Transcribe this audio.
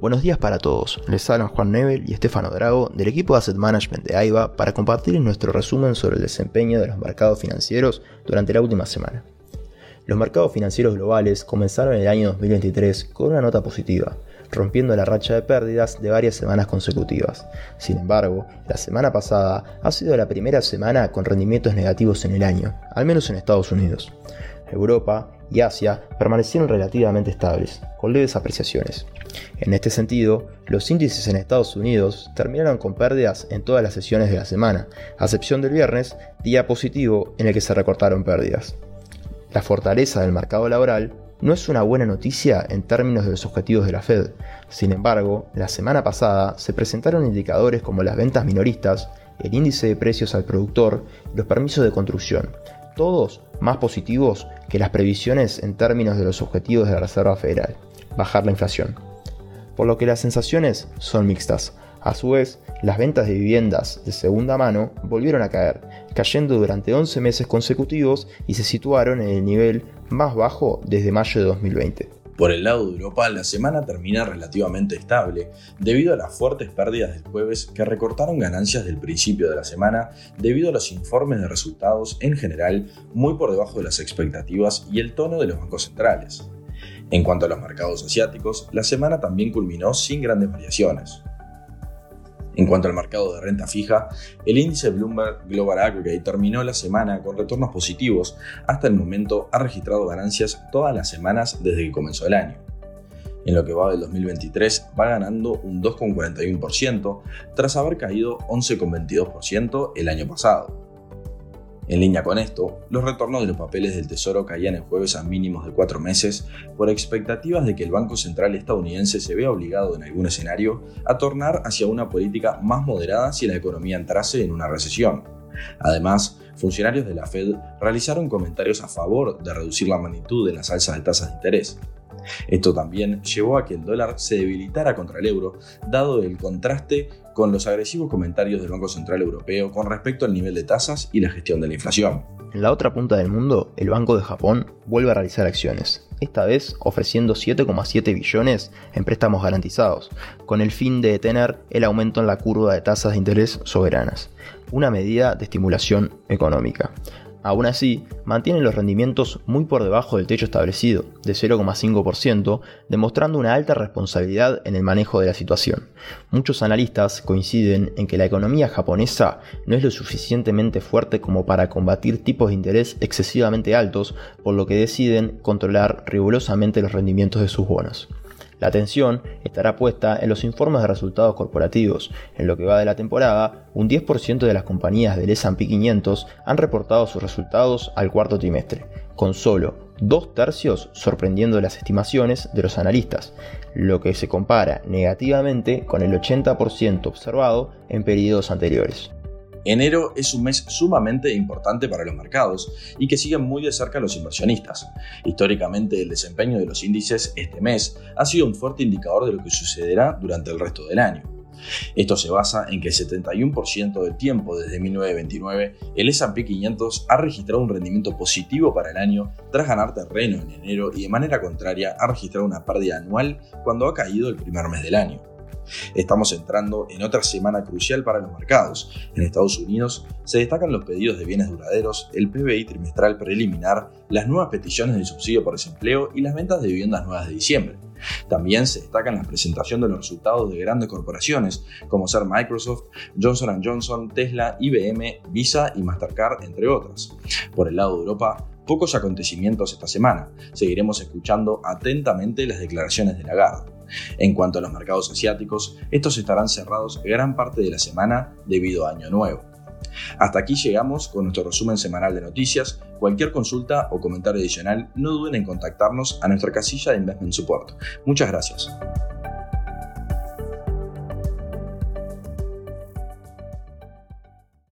Buenos días para todos, les hablan Juan Nebel y Estefano Drago del equipo de Asset Management de AIBA para compartir nuestro resumen sobre el desempeño de los mercados financieros durante la última semana. Los mercados financieros globales comenzaron el año 2023 con una nota positiva, rompiendo la racha de pérdidas de varias semanas consecutivas. Sin embargo, la semana pasada ha sido la primera semana con rendimientos negativos en el año, al menos en Estados Unidos. Europa y Asia permanecieron relativamente estables, con leves apreciaciones. En este sentido, los índices en Estados Unidos terminaron con pérdidas en todas las sesiones de la semana, a excepción del viernes, día positivo en el que se recortaron pérdidas. La fortaleza del mercado laboral no es una buena noticia en términos de los objetivos de la Fed. Sin embargo, la semana pasada se presentaron indicadores como las ventas minoristas, el índice de precios al productor y los permisos de construcción, todos más positivos que las previsiones en términos de los objetivos de la Reserva Federal, bajar la inflación. Por lo que las sensaciones son mixtas. A su vez, las ventas de viviendas de segunda mano volvieron a caer, cayendo durante 11 meses consecutivos y se situaron en el nivel más bajo desde mayo de 2020. Por el lado de Europa, la semana termina relativamente estable, debido a las fuertes pérdidas del jueves que recortaron ganancias del principio de la semana debido a los informes de resultados en general muy por debajo de las expectativas y el tono de los bancos centrales. En cuanto a los mercados asiáticos, la semana también culminó sin grandes variaciones. En cuanto al mercado de renta fija, el índice Bloomberg Global Aggregate terminó la semana con retornos positivos. Hasta el momento ha registrado ganancias todas las semanas desde que comenzó el año. En lo que va del 2023 va ganando un 2,41% tras haber caído 11,22% el año pasado. En línea con esto, los retornos de los papeles del Tesoro caían el jueves a mínimos de cuatro meses por expectativas de que el Banco Central estadounidense se vea obligado en algún escenario a tornar hacia una política más moderada si la economía entrase en una recesión. Además, funcionarios de la Fed realizaron comentarios a favor de reducir la magnitud de las alzas de tasas de interés. Esto también llevó a que el dólar se debilitara contra el euro, dado el contraste con los agresivos comentarios del Banco Central Europeo con respecto al nivel de tasas y la gestión de la inflación. En la otra punta del mundo, el Banco de Japón vuelve a realizar acciones, esta vez ofreciendo 7,7 billones en préstamos garantizados, con el fin de detener el aumento en la curva de tasas de interés soberanas, una medida de estimulación económica. Aún así, mantienen los rendimientos muy por debajo del techo establecido, de 0,5%, demostrando una alta responsabilidad en el manejo de la situación. Muchos analistas coinciden en que la economía japonesa no es lo suficientemente fuerte como para combatir tipos de interés excesivamente altos, por lo que deciden controlar rigurosamente los rendimientos de sus bonos. La atención estará puesta en los informes de resultados corporativos. En lo que va de la temporada, un 10% de las compañías del S&P 500 han reportado sus resultados al cuarto trimestre, con solo dos tercios sorprendiendo las estimaciones de los analistas, lo que se compara negativamente con el 80% observado en periodos anteriores. Enero es un mes sumamente importante para los mercados y que siguen muy de cerca los inversionistas. Históricamente el desempeño de los índices este mes ha sido un fuerte indicador de lo que sucederá durante el resto del año. Esto se basa en que el 71% del tiempo desde 1929 el S&P 500 ha registrado un rendimiento positivo para el año tras ganar terreno en enero y de manera contraria ha registrado una pérdida anual cuando ha caído el primer mes del año. Estamos entrando en otra semana crucial para los mercados. En Estados Unidos se destacan los pedidos de bienes duraderos, el PBI trimestral preliminar, las nuevas peticiones de subsidio por desempleo y las ventas de viviendas nuevas de diciembre. También se destacan la presentación de los resultados de grandes corporaciones, como ser Microsoft, Johnson Johnson, Tesla, IBM, Visa y Mastercard, entre otras. Por el lado de Europa, pocos acontecimientos esta semana. Seguiremos escuchando atentamente las declaraciones de Lagarde. En cuanto a los mercados asiáticos, estos estarán cerrados gran parte de la semana debido a Año Nuevo. Hasta aquí llegamos con nuestro resumen semanal de noticias. Cualquier consulta o comentario adicional, no duden en contactarnos a nuestra casilla de Investment Support. Muchas gracias.